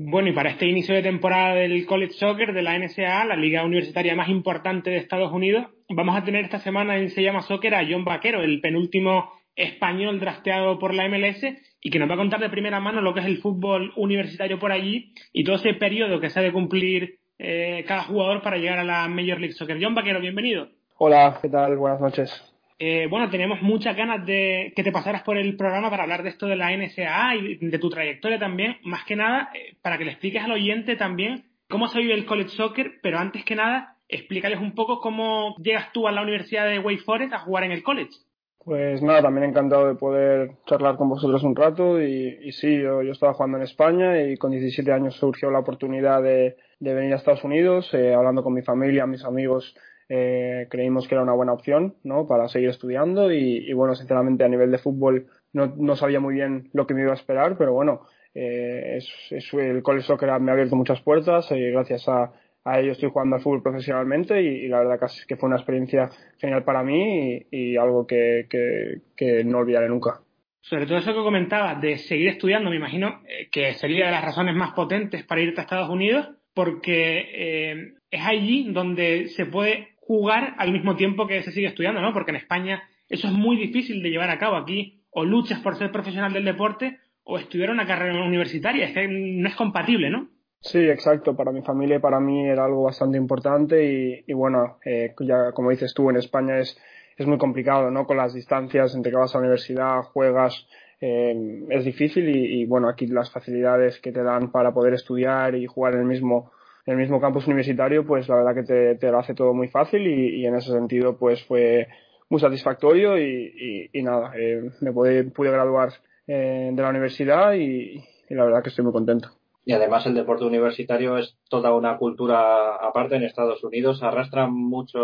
Bueno, y para este inicio de temporada del College Soccer de la NSA, la liga universitaria más importante de Estados Unidos, vamos a tener esta semana en Se llama Soccer a John Vaquero, el penúltimo español drafteado por la MLS y que nos va a contar de primera mano lo que es el fútbol universitario por allí y todo ese periodo que se ha de cumplir eh, cada jugador para llegar a la Major League Soccer. John Vaquero, bienvenido. Hola, ¿qué tal? Buenas noches. Eh, bueno, tenemos muchas ganas de que te pasaras por el programa para hablar de esto de la NSA y de tu trayectoria también. Más que nada, eh, para que le expliques al oyente también cómo se vive el college soccer, pero antes que nada, explícales un poco cómo llegas tú a la Universidad de Wake Forest a jugar en el college. Pues nada, también encantado de poder charlar con vosotros un rato y, sí, yo, estaba jugando en España y con 17 años surgió la oportunidad de, venir a Estados Unidos, eh, hablando con mi familia, mis amigos, eh, creímos que era una buena opción ¿no? para seguir estudiando y, bueno, sinceramente a nivel de fútbol no, sabía muy bien lo que me iba a esperar, pero bueno, eh, es, el college soccer me ha abierto muchas puertas y gracias a, a ello estoy jugando al fútbol profesionalmente y, la verdad que, que fue una experiencia genial para mí y, algo que, no olvidaré nunca. Sobre todo eso que comentabas de seguir estudiando, me imagino eh, que sería de las razones más potentes para irte a Estados Unidos, porque es allí donde se puede jugar al mismo tiempo que se sigue estudiando, ¿no? Porque en España eso es muy difícil de llevar a cabo. Aquí o luchas por ser profesional del deporte o estudiar una carrera universitaria. Es que no es compatible, ¿no? Sí, exacto. Para mi familia y para mí era algo bastante importante y, bueno, eh, ya como dices tú, en España es, es muy complicado, ¿no? Con las distancias entre que vas a la universidad, juegas, eh, es difícil y, y, bueno, aquí las facilidades que te dan para poder estudiar y jugar en el mismo en el mismo campus universitario, pues la verdad que te, te lo hace todo muy fácil y, en ese sentido pues fue muy satisfactorio y, y, nada, eh, me pude, pude graduar eh, de la universidad y, la verdad que estoy muy contento. Y además el deporte universitario es toda una cultura aparte en Estados Unidos, arrastra mucho,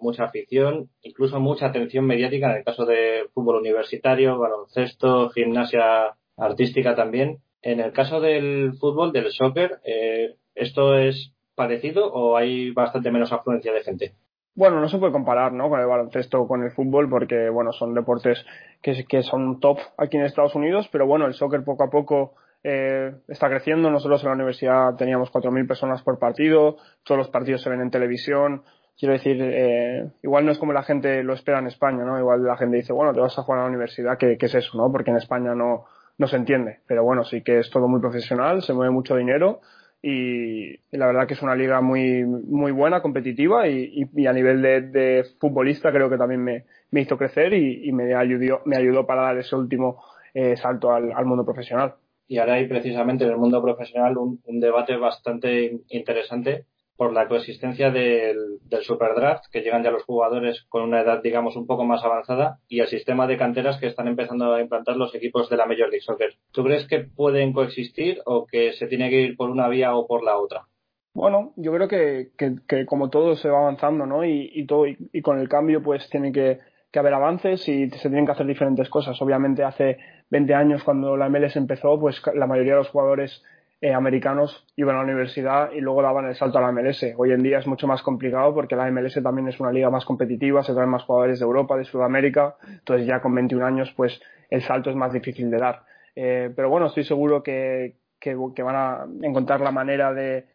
mucha afición, incluso mucha atención mediática en el caso de fútbol universitario, baloncesto, gimnasia artística también. En el caso del fútbol, del soccer, eh, ¿Esto es parecido o hay bastante menos afluencia de gente? Bueno, no se puede comparar ¿no? con el baloncesto o con el fútbol porque bueno, son deportes que, que son top aquí en Estados Unidos, pero bueno, el soccer poco a poco eh, está creciendo. Nosotros en la universidad teníamos 4.000 personas por partido, todos los partidos se ven en televisión. Quiero decir, eh, igual no es como la gente lo espera en España, ¿no? Igual la gente dice, bueno, te vas a jugar a la universidad, ¿qué, qué es eso, no? Porque en España no, no se entiende. Pero bueno, sí que es todo muy profesional, se mueve mucho dinero y, la verdad que es una liga muy, muy buena, competitiva y, a nivel de, futbolista creo que también me, me hizo crecer y, me, ayudó, me ayudó para dar ese último eh, salto al, mundo profesional. Y ahora hay precisamente en el mundo profesional un debate bastante interesante por la coexistencia del, del Superdraft, que llegan ya los jugadores con una edad, digamos, un poco más avanzada, y el sistema de canteras que están empezando a implantar los equipos de la Major League Soccer. ¿Tú crees que pueden coexistir o que se tiene que ir por una vía o por la otra? Bueno, yo creo que, que, como todo se va avanzando, ¿no? Y, y todo, y, con el cambio, pues tiene que, que haber avances y se tienen que hacer diferentes cosas. Obviamente hace 20 años cuando la MLS empezó, pues la mayoría de los jugadores eh, americanos iban a la universidad y luego daban el salto a la MLS. Hoy en día es mucho más complicado porque la MLS también es una liga más competitiva, se traen más jugadores de Europa, de Sudamérica, entonces ya con 21 años pues el salto es más difícil de dar. Eh, pero bueno, estoy seguro que, que, van a encontrar la manera de,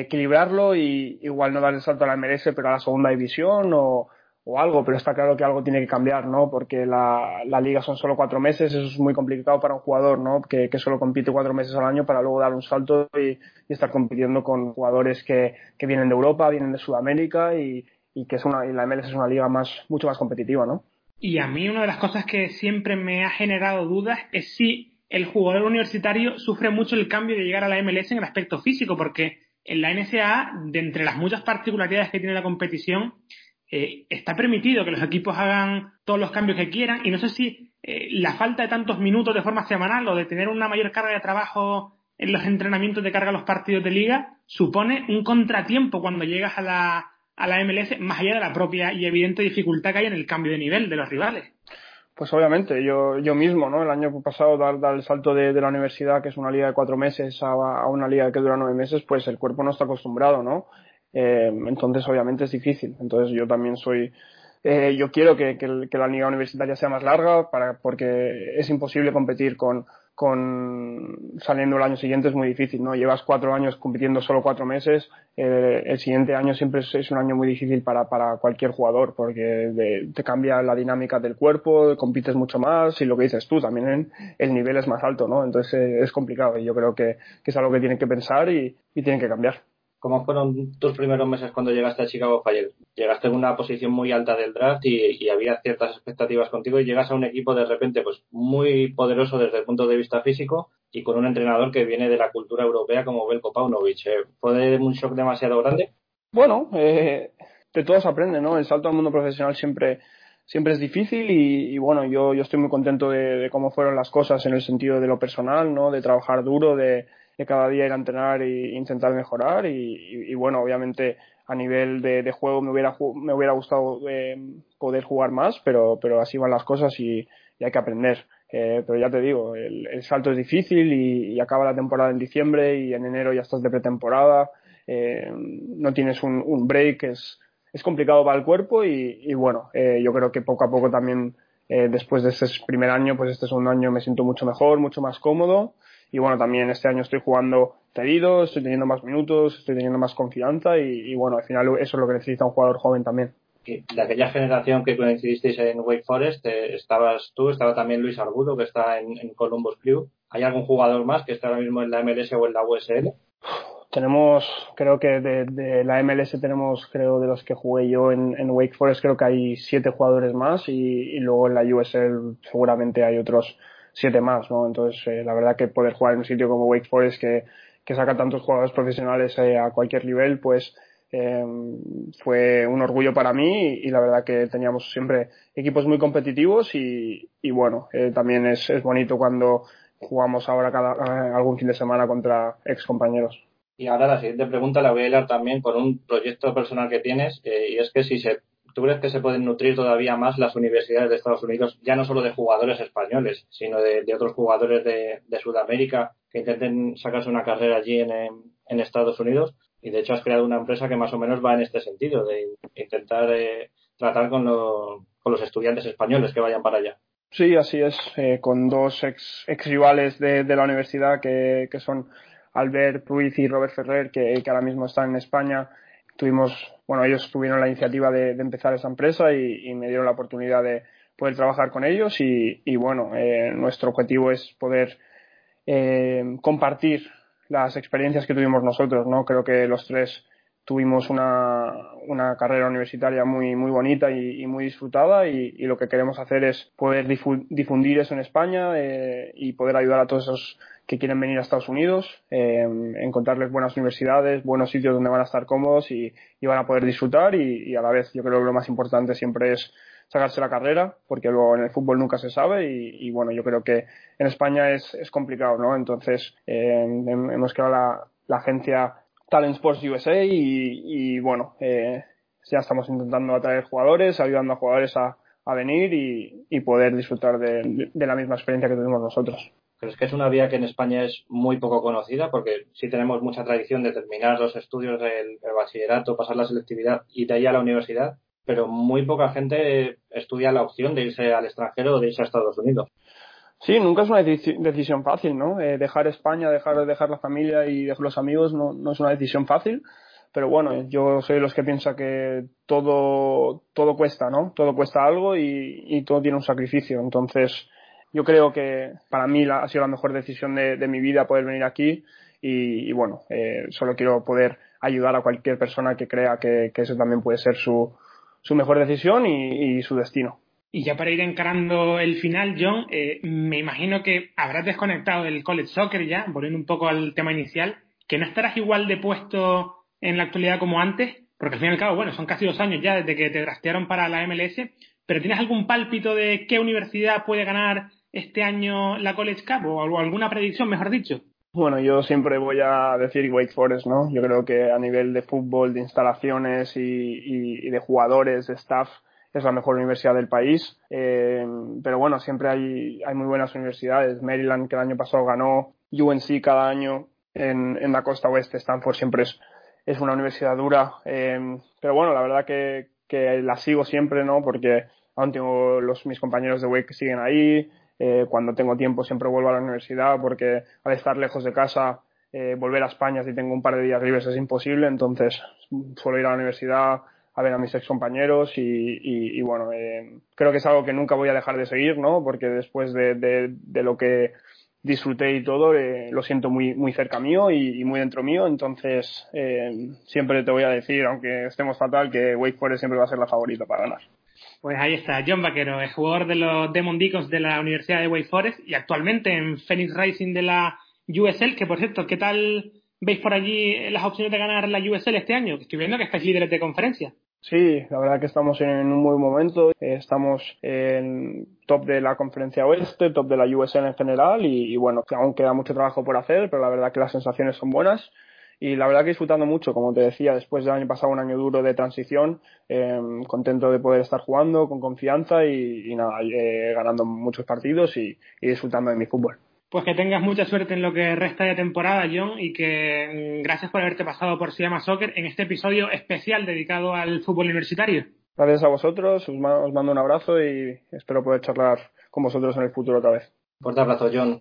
equilibrarlo y igual no dar el salto a la MLS pero a la segunda división o, o algo, pero está claro que algo tiene que cambiar, ¿no? Porque la, la, liga son solo cuatro meses, eso es muy complicado para un jugador, ¿no? Que, que solo compite cuatro meses al año para luego dar un salto y, estar compitiendo con jugadores que, que, vienen de Europa, vienen de Sudamérica y, y que es una, y la MLS es una liga más, mucho más competitiva, ¿no? Y a mí una de las cosas que siempre me ha generado dudas es si el jugador universitario sufre mucho el cambio de llegar a la MLS en el aspecto físico, porque en la NSA, de entre las muchas particularidades que tiene la competición, eh, está permitido que los equipos hagan todos los cambios que quieran y no sé si eh, la falta de tantos minutos de forma semanal o de tener una mayor carga de trabajo en los entrenamientos de carga a los partidos de liga supone un contratiempo cuando llegas a la, a la MLS más allá de la propia y evidente dificultad que hay en el cambio de nivel de los rivales. Pues obviamente, yo, yo mismo, ¿no? El año pasado dar, dar el salto de, la universidad, que es una liga de cuatro meses, a, una liga que dura nueve meses, pues el cuerpo no está acostumbrado, ¿no? Eh, entonces, obviamente es difícil. Entonces, yo también soy. Eh, yo quiero que, la liga universitaria sea más larga porque es imposible competir con, saliendo el año siguiente es muy difícil, ¿no? Llevas cuatro años compitiendo solo cuatro meses, eh, el siguiente año siempre es, un año muy difícil para, cualquier jugador porque te cambia la dinámica del cuerpo, compites mucho más y lo que dices tú, también el nivel es más alto, ¿no? Entonces eh, es complicado y yo creo que, que, es algo que tienen que pensar y, y tienen que cambiar. ¿Cómo fueron tus primeros meses cuando llegaste a Chicago Fire? Llegaste en una posición muy alta del draft y, había ciertas expectativas contigo y llegas a un equipo de repente pues muy poderoso desde el punto de vista físico y con un entrenador que viene de la cultura europea como Belko Paunovic. ¿eh? ¿Fue un shock demasiado grande? Bueno, eh, de todos aprende, ¿no? El salto al mundo profesional siempre siempre es difícil y, bueno, yo, yo estoy muy contento de, cómo fueron las cosas en el sentido de lo personal, ¿no? De trabajar duro, de, de cada día ir a entrenar e intentar mejorar. Y, bueno, obviamente a nivel de, juego me hubiera, me hubiera gustado eh, poder jugar más, pero, pero así van las cosas y, hay que aprender. Eh, pero ya te digo, el, salto es difícil y, acaba la temporada en diciembre y en enero ya estás de pretemporada, eh, no tienes un, break, es, es complicado para el cuerpo y, bueno, yo creo que poco a poco también después de ese primer año, pues este segundo año me siento mucho mejor, mucho más cómodo y bueno, también este año estoy jugando cedido, estoy teniendo más minutos, estoy teniendo más confianza y, bueno, al final eso es lo que necesita un jugador joven también. De aquella generación que coincidisteis en Wake Forest, eh, estabas tú, estaba también Luis Argudo, que está en, Columbus Crew. ¿Hay algún jugador más que está ahora mismo en la MLS o en la USL? Tenemos, creo que de, la MLS tenemos, creo, de los que jugué yo en, Wake Forest, creo que hay siete jugadores más y, y luego en la USL seguramente hay otros siete más, ¿no? Entonces, eh, la verdad que poder jugar en un sitio como Wake Forest que, que saca tantos jugadores profesionales eh, a cualquier nivel, pues eh, fue un orgullo para mí y, la verdad que teníamos siempre equipos muy competitivos y, y bueno, también es, es bonito cuando jugamos ahora cada, algún fin de semana contra ex compañeros. Y ahora la siguiente pregunta la voy a hilar también con un proyecto personal que tienes, y es que si se ¿Tú crees que se pueden nutrir todavía más las universidades de Estados Unidos, ya no solo de jugadores españoles, sino de, otros jugadores de, Sudamérica que intenten sacarse una carrera allí en, Estados Unidos? Y de hecho has creado una empresa que más o menos va en este sentido, de intentar eh, tratar con, los estudiantes españoles que vayan para allá. Sí, así es, eh, con dos ex, ex rivales de, la universidad que, son Albert Ruiz y Robert Ferrer, que ahora mismo están en España tuvimos, bueno, ellos tuvieron la iniciativa de, empezar esa empresa y, me dieron la oportunidad de poder trabajar con ellos y, bueno, eh, nuestro objetivo es poder eh, compartir las experiencias que tuvimos nosotros, ¿no? Creo que los tres tuvimos una, una carrera universitaria muy, muy bonita y, muy disfrutada y, lo que queremos hacer es poder difundir eso en España eh, y poder ayudar a todos esos que quieren venir a Estados Unidos, eh, encontrarles buenas universidades, buenos sitios donde van a estar cómodos y, van a poder disfrutar y, a la vez yo creo que lo más importante siempre es sacarse la carrera, porque luego en el fútbol nunca se sabe y, bueno, yo creo que en España es, complicado, ¿no? Entonces eh, hemos creado la, agencia Talent Sports USA y, bueno, eh, ya estamos intentando atraer jugadores, ayudando a jugadores a, a venir y, poder disfrutar de la misma experiencia que tuvimos nosotros. ¿Crees que es una vía que en España es muy poco conocida? Porque sí tenemos mucha tradición de terminar los estudios del, bachillerato, pasar la selectividad y de ahí a la universidad, pero muy poca gente estudia la opción de irse al extranjero o de irse a Estados Unidos. Sí, nunca es una decisión fácil, ¿no? Eh, dejar España, dejar, dejar la familia y dejar los amigos no, no es una decisión fácil, pero bueno, yo soy de los que piensa que todo, todo cuesta, ¿no? Todo cuesta algo y, y todo tiene un sacrificio. Entonces, yo creo que para mí ha sido la mejor decisión de, mi vida poder venir aquí y, bueno, eh, solo quiero poder ayudar a cualquier persona que crea que, eso también puede ser su, su mejor decisión y, su destino. Y ya para ir encarando el final, John, eh, me imagino que habrás desconectado el college soccer ya, volviendo un poco al tema inicial, que no estarás igual de puesto en la actualidad como antes, porque al fin y al cabo, bueno, son casi dos años ya desde que te trastearon para la MLS, pero ¿tienes algún pálpito de qué universidad puede ganar este año la College Cup o alguna predicción, mejor dicho? Bueno, yo siempre voy a decir Wake Forest, ¿no? Yo creo que a nivel de fútbol, de instalaciones y, de jugadores, de staff, es la mejor universidad del país. Eh, pero bueno, siempre hay, hay muy buenas universidades. Maryland, que el año pasado ganó, UNC cada año en, en la costa oeste, Stanford siempre es, es una universidad dura. Eh, pero bueno, la verdad que, que la sigo siempre, ¿no? Porque aún tengo los, mis compañeros de Wake que siguen ahí, eh, cuando tengo tiempo siempre vuelvo a la universidad porque al estar lejos de casa eh, volver a España si tengo un par de días libres es imposible, entonces suelo ir a la universidad a ver a mis ex compañeros y, bueno, eh, creo que es algo que nunca voy a dejar de seguir, ¿no? Porque después de, lo que disfruté y todo, eh, lo siento muy, muy cerca mío y, muy dentro mío, entonces siempre te voy a decir, aunque estemos fatal, que Wake Forest siempre va a ser la favorita para ganar. Pues ahí está, John Vaquero, es jugador de los Demon Deacons de la Universidad de Wake Forest y actualmente en Phoenix Racing de la USL, que por cierto, ¿qué tal veis por allí las opciones de ganar la USL este año? Estoy viendo que estáis líderes de conferencia. Sí, la verdad que estamos en un buen momento. Estamos en top de la conferencia oeste, top de la USL en general y, bueno, aún queda mucho trabajo por hacer, pero la verdad que las sensaciones son buenas y la verdad que disfrutando mucho, como te decía, después del año pasado un año duro de transición, em, contento de poder estar jugando con confianza y, nada, eh, ganando muchos partidos y disfrutando de mi fútbol. Pues que tengas mucha suerte en lo que resta de temporada, John, y que mm, gracias por haberte pasado por Se llama Soccer en este episodio especial dedicado al fútbol universitario. Gracias a vosotros, os mando un abrazo y espero poder charlar con vosotros en el futuro otra vez. Fuerte abrazo, John.